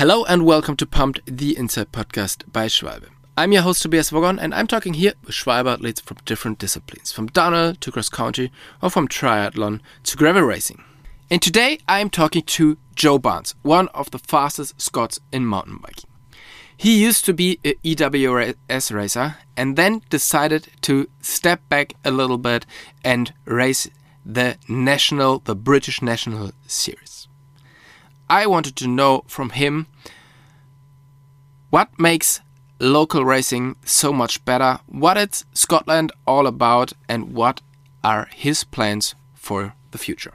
Hello and welcome to Pumped, the Inside podcast by Schwalbe. I'm your host Tobias Vogon and I'm talking here with Schwalbe athletes from different disciplines, from downhill to cross country or from triathlon to gravel racing. And today I'm talking to Joe Barnes, one of the fastest Scots in mountain biking. He used to be a EWS racer and then decided to step back a little bit and race the national, the British National Series. I wanted to know from him what makes local racing so much better, what it's Scotland all about, and what are his plans for the future.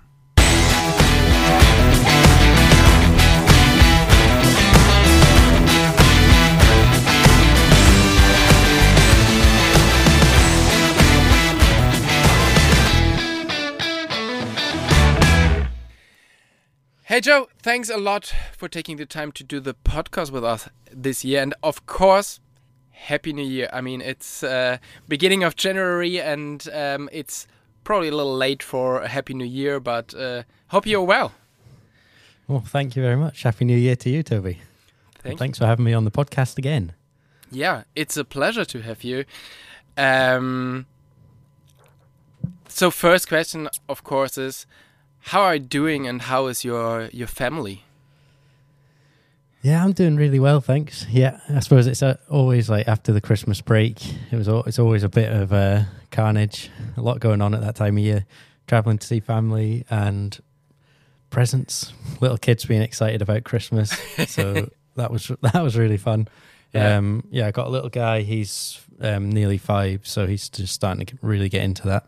Hey Joe, thanks a lot for taking the time to do the podcast with us this year, and of course, Happy New Year. I mean, it's uh, beginning of January, and um, it's probably a little late for a Happy New Year, but uh, hope you're well. Well, thank you very much. Happy New Year to you, Toby. Thank Thanks for having me on the podcast again. Yeah, it's a pleasure to have you. Um, so, first question, of course, is how are you doing, and how is your your family? Yeah, I'm doing really well, thanks. Yeah, I suppose it's uh, always like after the Christmas break, it was it's always a bit of uh, carnage, a lot going on at that time of year, traveling to see family and presents, little kids being excited about Christmas. So that was that was really fun. Yeah. Um, yeah, I got a little guy. He's um, nearly five, so he's just starting to get- really get into that.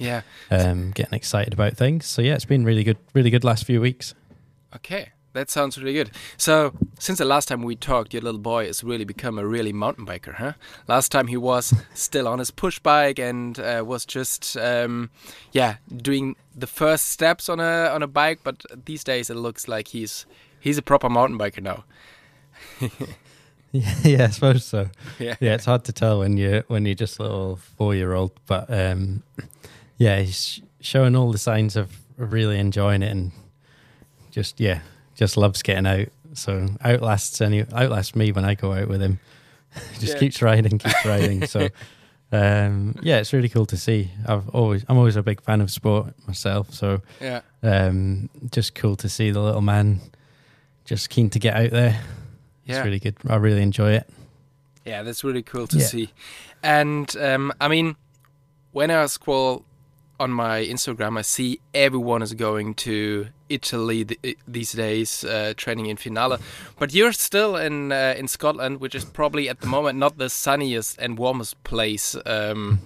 Yeah. um, getting excited about things. So yeah, it's been really good, really good last few weeks. Okay, that sounds really good. So, since the last time we talked, your little boy has really become a really mountain biker, huh? Last time he was still on his push bike and uh, was just, um, yeah, doing the first steps on a on a bike. But these days, it looks like he's he's a proper mountain biker now. Yeah, yeah, I suppose so. Yeah, Yeah, it's hard to tell when you when you're just a little four year old, but um, yeah, he's showing all the signs of really enjoying it and just yeah, just loves getting out. So outlasts any outlasts me when I go out with him. just Yeah. keeps riding, keeps riding. So um, yeah, it's really cool to see. I've always I'm always a big fan of sport myself, so yeah, um, just cool to see the little man just keen to get out there. yeah. It's really good. I really enjoy it. Yeah, that's really cool to Yeah. see. And um, I mean, when I scroll on my Instagram, I see everyone is going to Italy th- these days, uh, training in Finale. But you're still in uh, in Scotland, which is probably at the moment not the sunniest and warmest place. Um,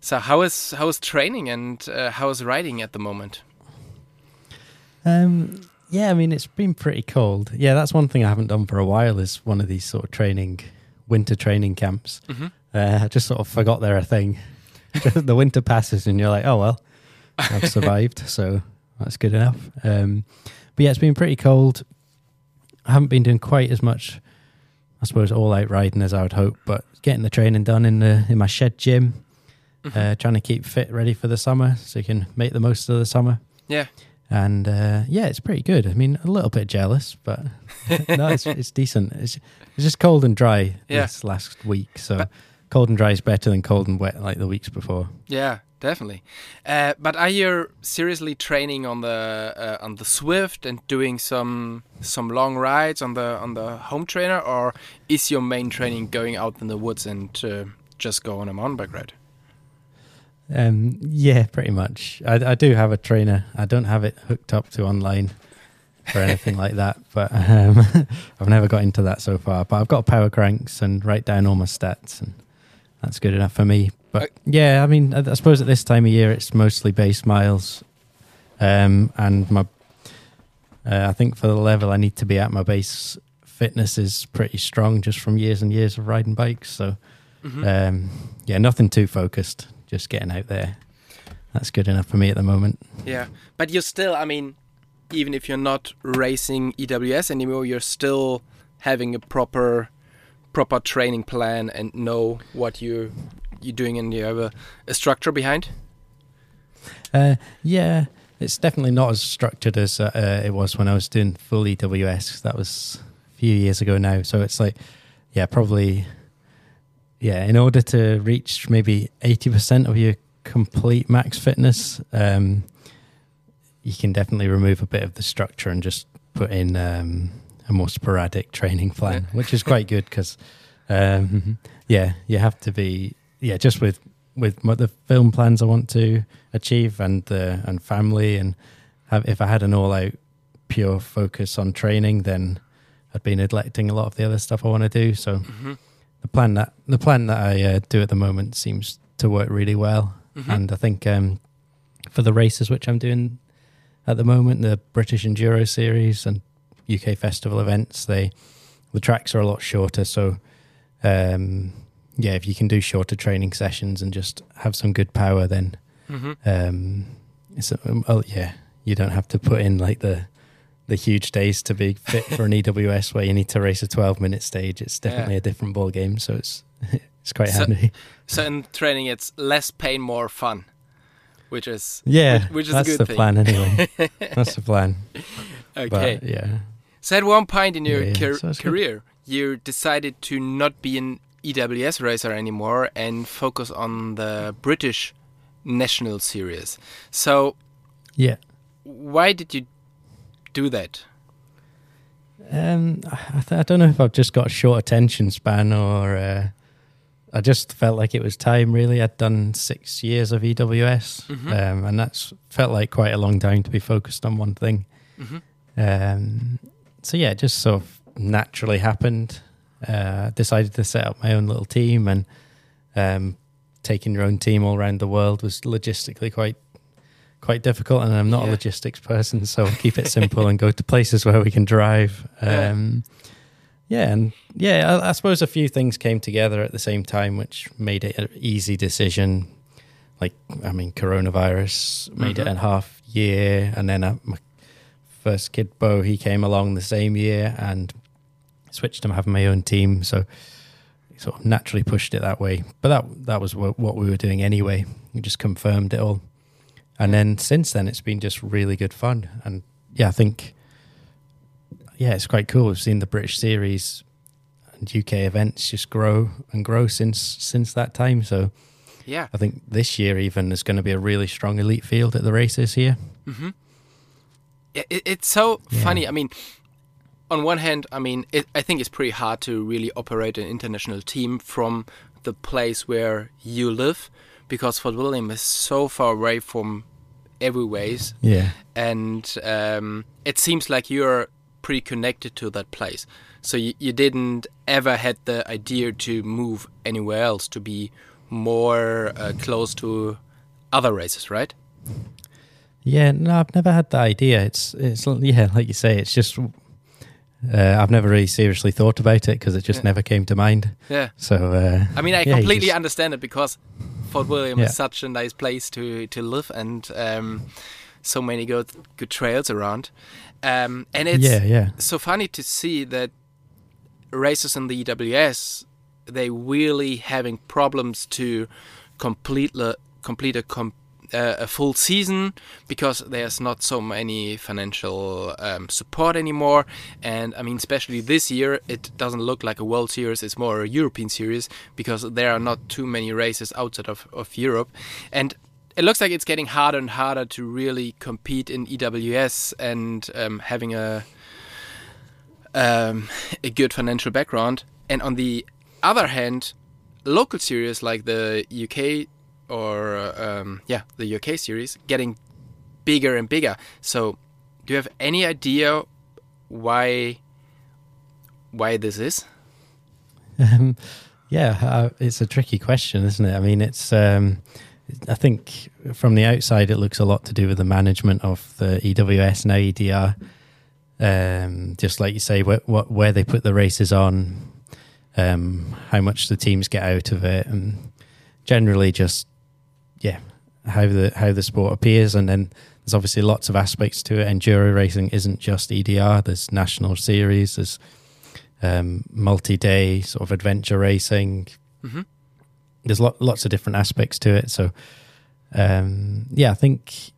so how is how is training and uh, how is riding at the moment? Um, yeah, I mean it's been pretty cold. Yeah, that's one thing I haven't done for a while. Is one of these sort of training, winter training camps. Mhm. Uh, I just sort of forgot they're a thing. the winter passes and you're like, oh well, I've survived, so that's good enough. Um, but yeah, it's been pretty cold. I haven't been doing quite as much, I suppose, all out riding as I would hope, but getting the training done in the in my shed gym. Uh, trying to keep fit, ready for the summer, so you can make the most of the summer Yeah, and uh, yeah, it's pretty good. I mean, a little bit jealous, but no, it's it's decent. It's it's just cold and dry Yeah. this last week, so But- cold and dry is better than cold and wet like the weeks before. Yeah, definitely. Uh, but are you seriously training on the uh, on the Zwift and doing some some long rides on the on the home trainer, or is your main training going out in the woods and uh, just go on a mountain bike ride? Um, yeah, pretty much. I, I do have a trainer. I don't have it hooked up to online or anything like that, but um, I've never got into that so far. But I've got power cranks and write down all my stats, and that's good enough for me. But yeah, I mean, I, I suppose at this time of year, it's mostly base miles, um, and my. Uh, I think for the level I need to be at, my base fitness is pretty strong just from years and years of riding bikes. So Mhm. um, yeah, nothing too focused. Just getting out there. That's good enough for me at the moment. yeah, but you're still. I mean, even if you're not racing EWS anymore, you're still having a proper proper training plan and know what you you're doing and you have a, a structure behind. Uh, yeah, it's definitely not as structured as uh, it was when I was doing full EWS. That was a few years ago now. So it's like, yeah, probably, yeah. In order to reach maybe eighty percent of your complete max fitness, um, you can definitely remove a bit of the structure and just put in um, a more sporadic training plan, which is quite good because, um, yeah, you have to be, yeah, just with with the film plans I want to achieve and the and family and have, if I had an all out pure focus on training, then I'd be neglecting a lot of the other stuff I want to do. So Mm-hmm. the plan that the plan that I uh, do at the moment seems to work really well, Mhm. and I think um, for the races which I'm doing at the moment, the British Enduro Series and UK Festival events, they the tracks are a lot shorter. So um, yeah, if you can do shorter training sessions and just have some good power, then Mm-hmm. um, it's oh yeah, you don't have to put in like the the huge days to be fit for an EWS where you need to race a 12 minute stage. It's definitely Yeah. a different ball game, so it's it's quite So- handy. So in training, it's less pain, more fun, which is Yeah, which, which is that's a good the thing. plan anyway. that's the plan. okay. But yeah, So at one point in your Yeah, yeah, so it's good. career, you decided to not be an EWS racer anymore and focus on the British National Series. So yeah. why did you do that? Um, I, th- I don't know if I've just got a short attention span or uh, I just felt like it was time. Really, I'd done six years of EWS, Mhm. um, and that's felt like quite a long time to be focused on one thing. hmm Um, so yeah, it just sort of naturally happened. Uh, decided to set up my own little team, and um, taking your own team all around the world was logistically quite quite difficult. And I'm not Yeah. a logistics person, so keep it simple and go to places where we can drive. Yeah. Um, yeah, and yeah, I, I suppose a few things came together at the same time, which made it an easy decision. Like, I mean, coronavirus made it Mhm. a half year, and then uh, my first kid, Bo, he came along the same year, and switched to having my own team. So, sort of naturally pushed it that way. But that that was what, what we were doing anyway. We just confirmed it all, and then since then, it's been just really good fun. And yeah, I think yeah, it's quite cool. We've seen the British series and UK events just grow and grow since since that time. So Yeah. I think this year even there's going to be a really strong elite field at the races here. hmm Yeah, it, it's so Yeah. funny. I mean, on one hand, I mean, it, I think it's pretty hard to really operate an international team from the place where you live, because Fort William is so far away from every ways, Yeah, and um, it seems like you're pretty connected to that place. So you, you didn't ever had the idea to move anywhere else to be more uh, close to other races, right? Yeah. No, I've never had that idea. It's it's yeah, like you say, it's just uh, I've never really seriously thought about it because it just Yeah. never came to mind. Yeah. So uh, I mean, I Yeah, completely just- understand it because Fort William Yeah. is such a nice place to to live and um, so many good good trails around. Um, and it's yeah, yeah, so funny to see that racers in the EWS they really having problems to complete the, complete a com, uh, a full season because there's not so many financial um, support anymore. And I mean especially this year it doesn't look like a World Series. It's more a European Series because there are not too many races outside of, of Europe. And it looks like it's getting harder and harder to really compete in EWS and um, having a um, a good financial background. And on the other hand, local series like the UK or um, yeah, the UK series getting bigger and bigger. So, do you have any idea why why this is? Um, yeah, uh, it's a tricky question, isn't it? I mean, it's. Um, I think from the outside, it looks a lot to do with the management of the EWS now EDR. Um, just like you say, wh- what where they put the races on, um, how much the teams get out of it, and generally just yeah, how the how the sport appears. And then there's obviously lots of aspects to it. Enduro racing isn't just EDR. There's national series. There's um, multi-day sort of adventure racing. hmm There's lo- lots of different aspects to it. So, um, yeah, I think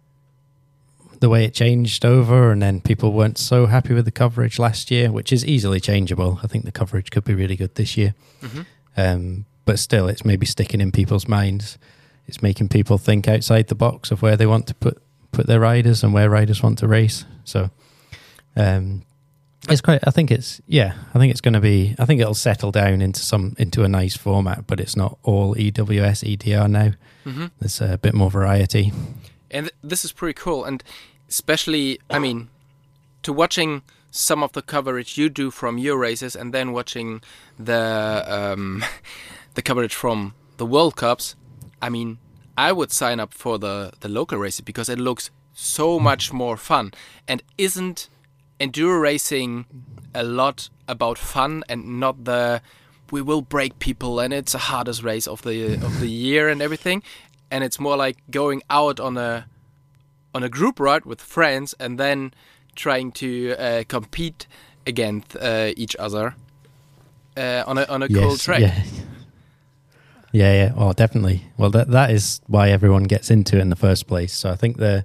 the way it changed over, and then people weren't so happy with the coverage last year, which is easily changeable. I think the coverage could be really good this year, Mhm. um, but still, it's maybe sticking in people's minds. It's making people think outside the box of where they want to put put their riders and where riders want to race. So, um, it's quite. I think it's yeah. I think it's going to be. I think it'll settle down into some into a nice format, but it's not all EWS EDR now. hmm There's a bit more variety. And th- this is pretty cool. And especially, I mean, to watching some of the coverage you do from your races and then watching the um, the coverage from the World Cups, I mean, I would sign up for the, the local races because it looks so much more fun. And isn't enduro racing a lot about fun and not the we will break people and it's the hardest race of the of the year and everything and it's more like going out on a on a group ride with friends and then trying to uh, compete against uh, each other uh, on a on a cool track. Yeah. Yeah, yeah. Oh, definitely. Well, that that is why everyone gets into it in the first place. So I think the,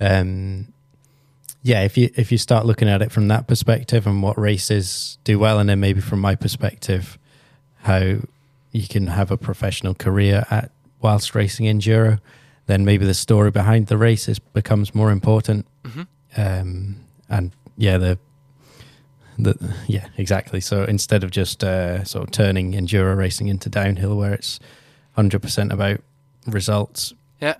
um, yeah, if you if you start looking at it from that perspective and what races do well, and then maybe from my perspective, how you can have a professional career at whilst racing enduro, then maybe the story behind the races becomes more important. Mhm. Um, and yeah, the the yeah exactly. So instead of just uh, sort of turning enduro racing into downhill, where it's hundred percent about results, Yeah.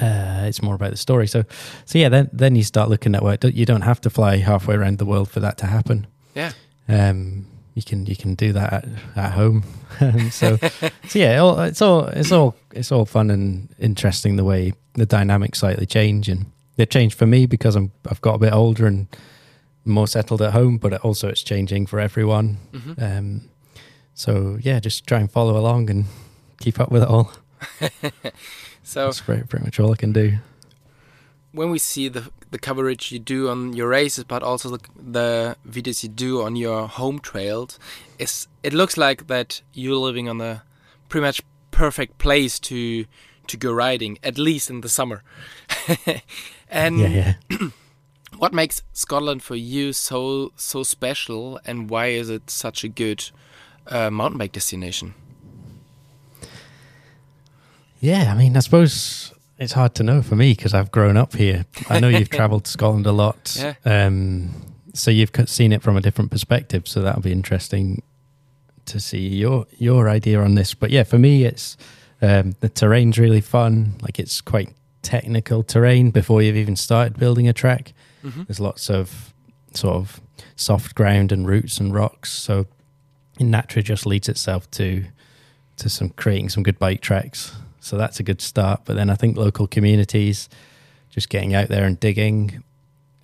uh, it's more about the story. So so yeah, then then you start looking at what you don't have to fly halfway around the world for that to happen. Yeah. Um, you can you can do that at, at home. so so yeah, all, it's all it's all it's all fun and interesting the way the dynamics slightly change and they changed for me because I'm I've got a bit older and more settled at home, but also it's changing for everyone. hmm Um, so yeah, just try and follow along and keep up with it all. So That's pretty, pretty much all I can do. when we see the the coverage you do on your races, but also the, the videos you do on your home trails, is it looks like that you're living on a pretty much perfect place to to go riding, at least in the summer. and yeah, yeah. what makes Scotland for you so so special, and why is it such a good uh, mountain bike destination? Yeah, I mean, I suppose it's hard to know for me because I've grown up here. I know you've travelled to Scotland a lot, Yeah. um, so you've seen it from a different perspective. So that'll be interesting to see your your idea on this. But yeah, for me, it's um, the terrain's really fun. Like it's quite technical terrain before you've even started building a track. Mm-hmm. There's lots of sort of soft ground and roots and rocks. So it naturally just leads itself to to some creating some good bike tracks. So that's a good start. But then I think local communities just getting out there and digging,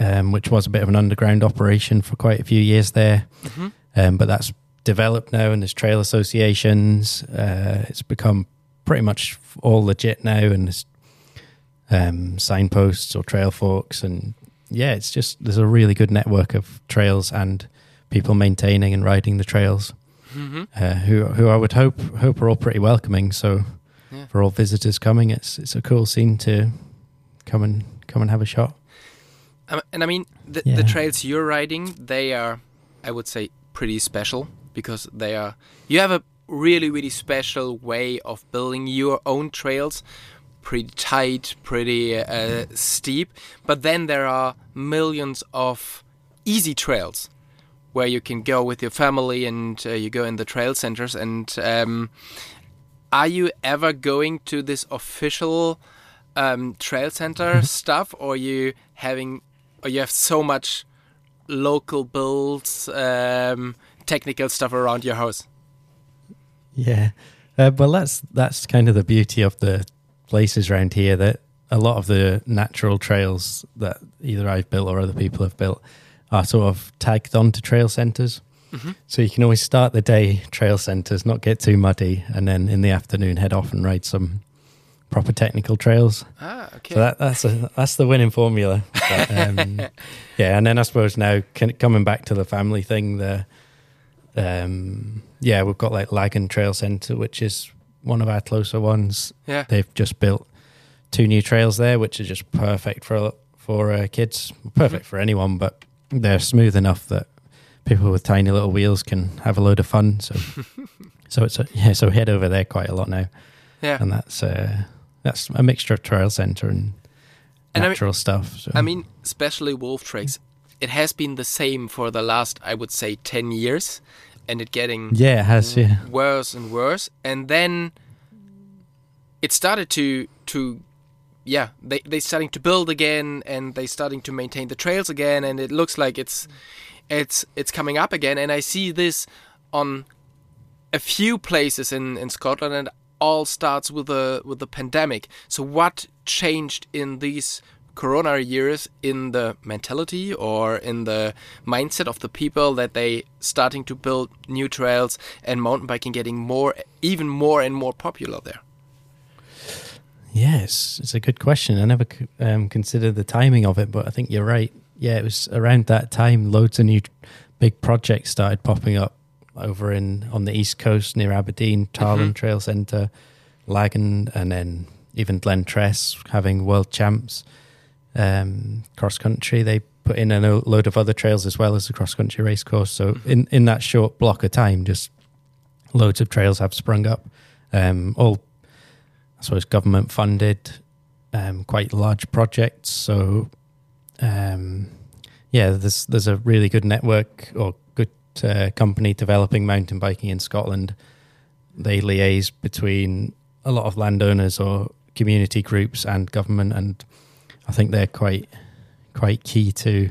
um, which was a bit of an underground operation for quite a few years there. Mm-hmm. Um, but that's developed now, and there's trail associations. Uh, it's become pretty much all legit now, and there's um, signposts or trail forks, and yeah, it's just there's a really good network of trails and people maintaining and riding the trails. Mm-hmm. Uh, who who I would hope hope are all pretty welcoming. So Yeah. for all visitors coming, it's it's a cool scene to come and come and have a shot. Um, and I mean, the, Yeah. the trails you're riding, they are, I would say, pretty special because they are. You have a really, really special way of building your own trails, pretty tight, pretty uh, steep. But then there are millions of easy trails where you can go with your family and uh, you go in the trail centers. And um, are you ever going to this official um, trail center stuff, or you having, or you have so much local builds, um, technical stuff around your house? Yeah, uh, well, that's that's kind of the beauty of the places around here. That a lot of the natural trails that either I've built or other people have built are sort of tagged onto trail centres. Mhm. So you can always start the day trail centres, not get too muddy, and then in the afternoon head off and ride some proper technical trails. Ah, okay. So that, that's a, that's the winning formula. But, um, yeah, and then I suppose now can, coming back to the family thing, the um, yeah, we've got like Laggan Trail Centre, which is one of our closer ones. yeah. They've just built two new trails there, which are just perfect for for uh, kids, perfect for anyone, but they're smooth enough that people with tiny little wheels can have a load of fun. So, so it's a, yeah. So we head over there quite a lot now, Yeah. and that's uh, that's a mixture of trail center and And I mean- natural stuff. So. I mean, especially Wolftrax, it has been the same for the last, I would say, 10 years, and it getting yeah, it has yeah. worse and worse. And then it started to, to yeah, they, they starting to build again, and they starting to maintain the trails again, and it looks like it's, it's, it's coming up again. And I see this on a few places in, in Scotland, and all starts with the with the pandemic. So what changed in these corona years in the mentality or in the mindset of the people that they starting to build new trails and mountain biking getting more even more and more popular there? Yes, it's a good question. I never um, considered the timing of it, but I think you're right. Yeah, it was around that time loads of new big projects started popping up over in on the east coast near Aberdeen, Tarland Mhm. Trail Centre, Laggan, and then even Glentress having world champs. Um, cross country, they put in a load of other trails as well as the cross country race course. So Mhm. in in that short block of time, just loads of trails have sprung up. Um, all I suppose government funded, um, quite large projects. So, um, yeah, there's there's a really good network or good uh, company developing mountain biking in Scotland. They liaise between a lot of landowners or community groups and government, and I think they're quite quite key to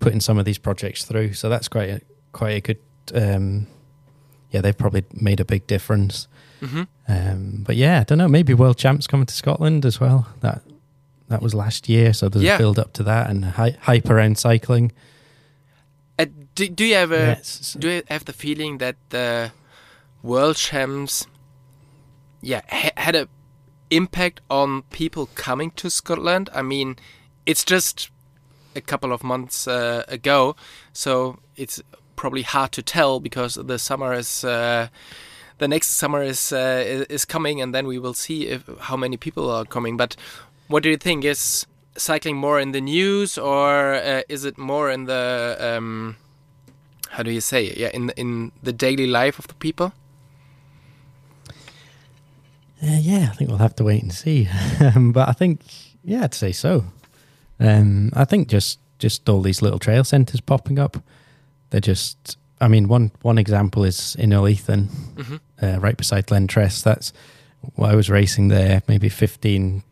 putting some of these projects through. So that's quite a quite a good. Um, yeah, they've probably made a big difference. Mm-hmm. Um, but yeah, I don't know. Maybe world champs coming to Scotland as well. That that was last year, so there's Yeah. a build up to that and hy- hype around cycling. Uh, do, do you ever do you have the feeling that the world champs yeah ha- had a impact on people coming to Scotland? I mean it's just a couple of months uh, ago so it's probably hard to tell because the summer is uh, the next summer is uh, is coming and then we will see if how many people are coming. But what do you think? Is cycling more in the news or uh, is it more in the um, how do you say it? yeah in in the daily life of the people Uh, yeah, I think we'll have to wait and see. um, but I think, yeah, I'd say so. Um, I think just just all these little trail centres popping up. They're just. I mean, one one example is in Innerleithen, mm-hmm. uh, right beside Glentress. That's well, I was racing there maybe 15,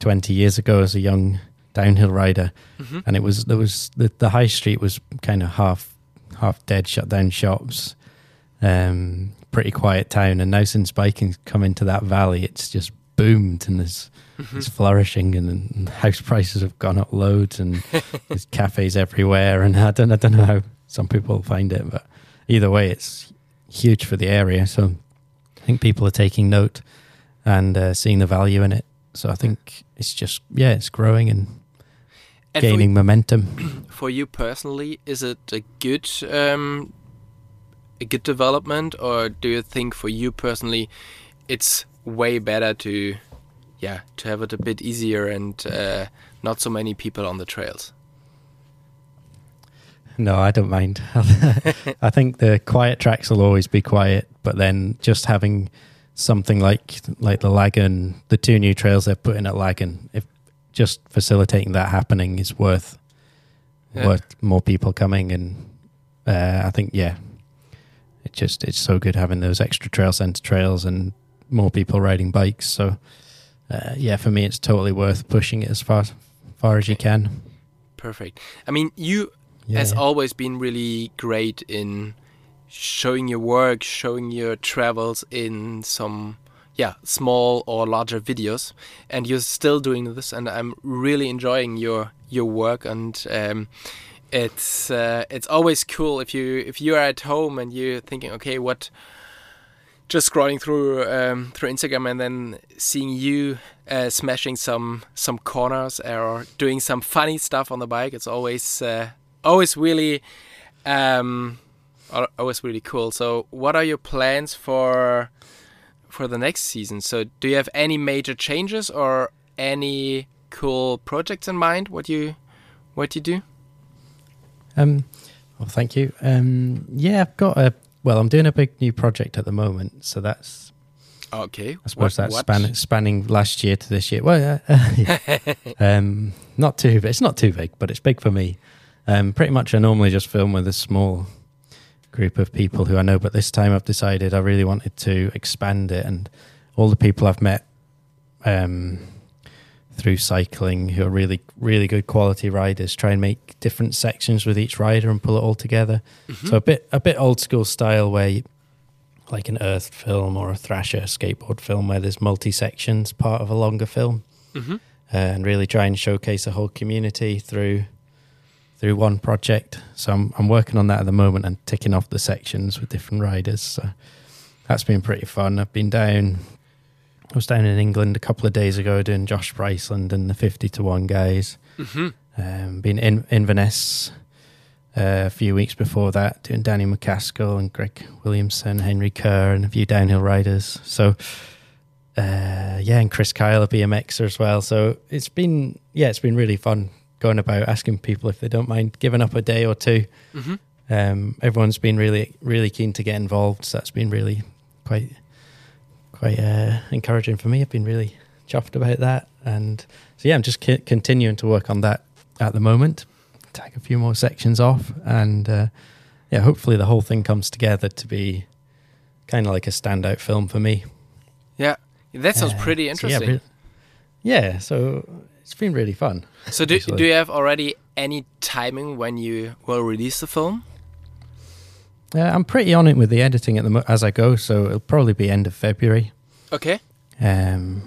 20 years ago as a young downhill rider, Mm-hmm. and it was there was the, the high street was kind of half half dead, shut down shops, um, pretty quiet town. And now since biking's come into that valley, it's just boomed and there's Mm-hmm. it's flourishing, and, and house prices have gone up loads, and there's cafes everywhere. And I don't I don't know how some people find it, but either way, it's huge for the area. So I think people are taking note and uh, seeing the value in it. So I think it's just yeah, it's growing and and gaining momentum. for, for you personally is it a good um, a good development or do you think for you personally it's way better to yeah to have it a bit easier and uh, not so many people on the trails No, I don't mind. I think the quiet tracks will always be quiet, but then just having something like like the Laggan, the two new trails they've put in at Laggan, if just facilitating that happening is worth Yeah. worth more people coming, and uh, I think yeah, it just it's so good having those extra trail center trails and more people riding bikes. So uh, yeah, for me, it's totally worth pushing it as far far as you can. perfect i mean you Yeah, has yeah. always been really great in showing your work, showing your travels in some yeah small or larger videos, and you're still doing this, and I'm really enjoying your your work, and um, it's uh, it's always cool if you if you are at home and you're thinking, okay, what. Just scrolling through um, through Instagram and then seeing you uh, smashing some some corners or doing some funny stuff on the bike, it's always uh, always really um always really cool so what are your plans for for the next season so do you have any major changes or any cool projects in mind what you what you do? Um, well, thank you. Um, yeah, I've got a. Well, I'm doing a big new project at the moment, so that's. Okay. I suppose What- that's what? span, spanning last year to this year. Well, uh, yeah. um, not too. It's not too big, but it's big for me. Um, pretty much, I normally just film with a small group of people who I know, but this time I've decided I really wanted to expand it, and all the people I've met um, through cycling who are really, really good quality riders, try and make different sections with each rider and pull it all together. Mhm. So a bit, a bit old school style where. You, like an Earth film or a Thrasher skateboard film where there's multi sections part of a longer film, Mhm. uh, and really try and showcase a whole community through through one project. So I'm I'm working on that at the moment and ticking off the sections with different riders. So that's been pretty fun. I've been down. I was down in England a couple of days ago doing Josh Bryceland and the fifty to one guys. Mhm. Um, been in Inverness uh, a few weeks before that, doing Danny MacAskill and Greg Williamson, Henry Kerr, and a few downhill riders. So, uh, yeah, and Chris Kyle, a BMXer as well. So it's been, yeah, it's been really fun going about asking people if they don't mind giving up a day or two. Mhm. Um, everyone's been really, really keen to get involved. So that's been really quite, quite uh, encouraging for me. I've been really chuffed about that, and so yeah, I'm just c- continuing to work on that at the moment. Take a few more sections off, and uh, yeah, hopefully the whole thing comes together to be kind of like a standout film for me. Yeah. That sounds Uh, pretty so interesting. yeah, re- yeah, so it's been really fun. So do, Actually. do you have already any timing when you will release the film? Uh, I'm pretty on it with the editing at the mo- as I go, so it'll probably be end of February. Okay. Um,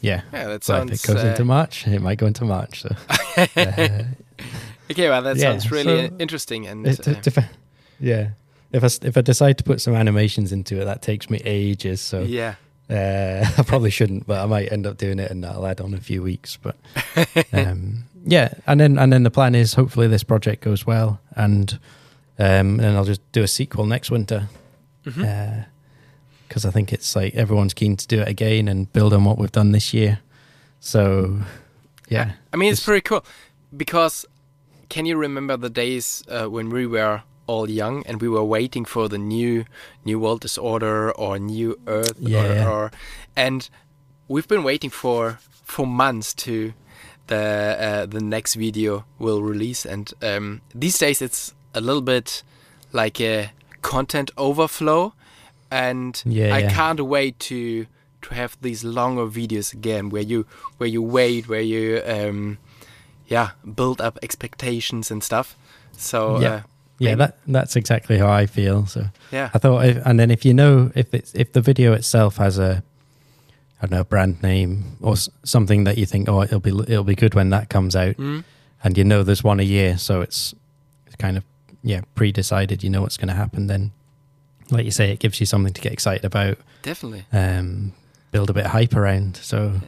yeah, Yeah, that so sounds. if it goes uh, into March, it might go into March. So uh, okay, well, that Yeah, sounds really so interesting. And it, uh, it dep- yeah, if I if I decide to put some animations into it, that takes me ages. So yeah, uh, I probably shouldn't, but I might end up doing it, and I'll add on a few weeks. But um, yeah, and then and then the plan is hopefully this project goes well, and um, then I'll just do a sequel next winter because I think it's like everyone's keen to do it again and build on what we've done this year. So yeah, I mean, it's Just- pretty cool because can you remember the days uh, when we were all young and we were waiting for the new new world disorder or new Earth Yeah. or, or and we've been waiting for for months to the uh, the next video will release and um, these days it's a little bit like a content overflow and Yeah, I yeah. can't wait to to have these longer videos again where you where you wait where you um yeah build up expectations and stuff so Yeah. uh, yeah, that that's exactly how I feel. So yeah I thought, if, and then if you know if it's if the video itself has a I don't know brand name or something that you think oh it'll be it'll be good when that comes out, Mm. and you know there's one a year, so it's it's kind of yeah pre-decided. You know what's going to happen. Then, like you say, it gives you something to get excited about. definitely Um, build a bit of hype around. So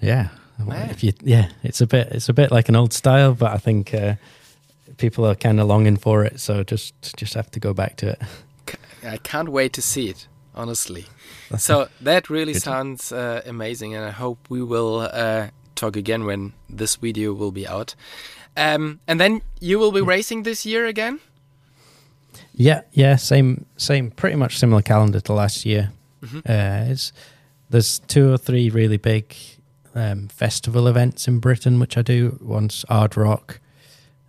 yeah, Man. if you yeah, it's a bit it's a bit like an old style, but I think. Uh, People are kind of longing for it, so just just have to go back to it. I can't wait to see it honestly so that really Good. sounds uh, amazing and I hope we will uh, talk again when this video will be out um, and then you will be racing this year again Yeah, yeah, same, same, pretty much similar calendar to last year. Mhm. Uh, there's two or three really big um, festival events in Britain which I do. One's Ard Rock,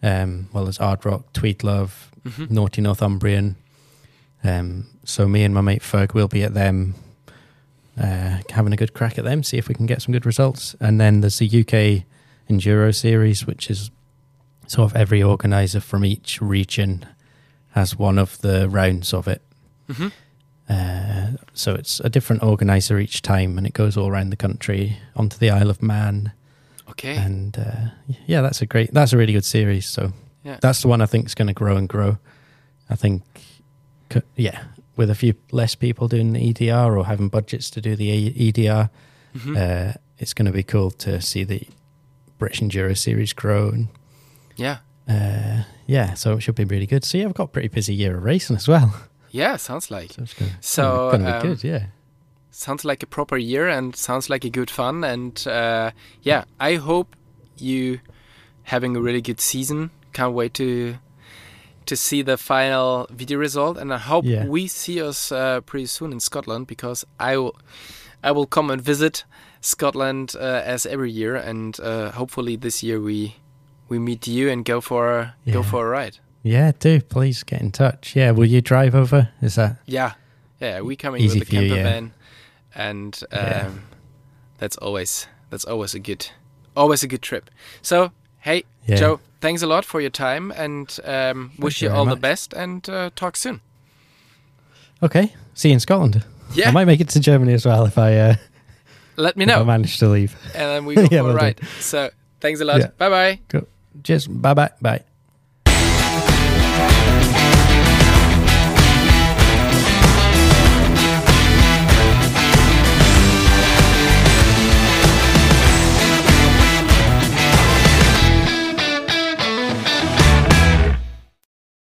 um, well, there's Ard Rock, Tweedlove, Mhm. Naughty Northumbrian. Um, so me and my mate Ferg will be at them, uh, having a good crack at them, see if we can get some good results. And then there's the UK Enduro Series, which is sort of every organizer from each region has one of the rounds of it. hmm Uh, so it's a different organizer each time, and it goes all around the country onto the Isle of Man. okay And uh, yeah, that's a great, that's a really good series. So Yeah. that's the one I think is going to grow and grow. I think, yeah, with a few less people doing the EDR or having budgets to do the EDR, Mhm. uh, it's going to be cool to see the British Enduro series grow. And yeah uh, yeah, so it should be really good. So yeah, I've got a pretty busy year of racing as well. yeah sounds like So it's going So, um, good. Yeah. sounds like a proper year and sounds like a good fun and uh, yeah i hope you having a really good season. Can't wait to to see the final video result, and I hope Yeah. we see us uh, pretty soon in Scotland because I will I will come and visit Scotland uh, as every year, and uh, hopefully this year we we meet you and go for a, go for a ride. Yeah, do please get in touch. Yeah, will you drive over? Is that Yeah, yeah, we coming Easy with the for you, camper yeah. van, and um, Yeah. that's always that's always a good always a good trip. So hey, Yeah. Joe, thanks a lot for your time, and um, wish you you all the best, and uh, talk soon. okay? See you in Scotland. Yeah, I might make it to Germany as well if I uh, let me know. I manage to leave. and then we go Yeah, for a will do. ride. So thanks a lot. Yeah. Bye bye. Cheers. Bye bye. Bye.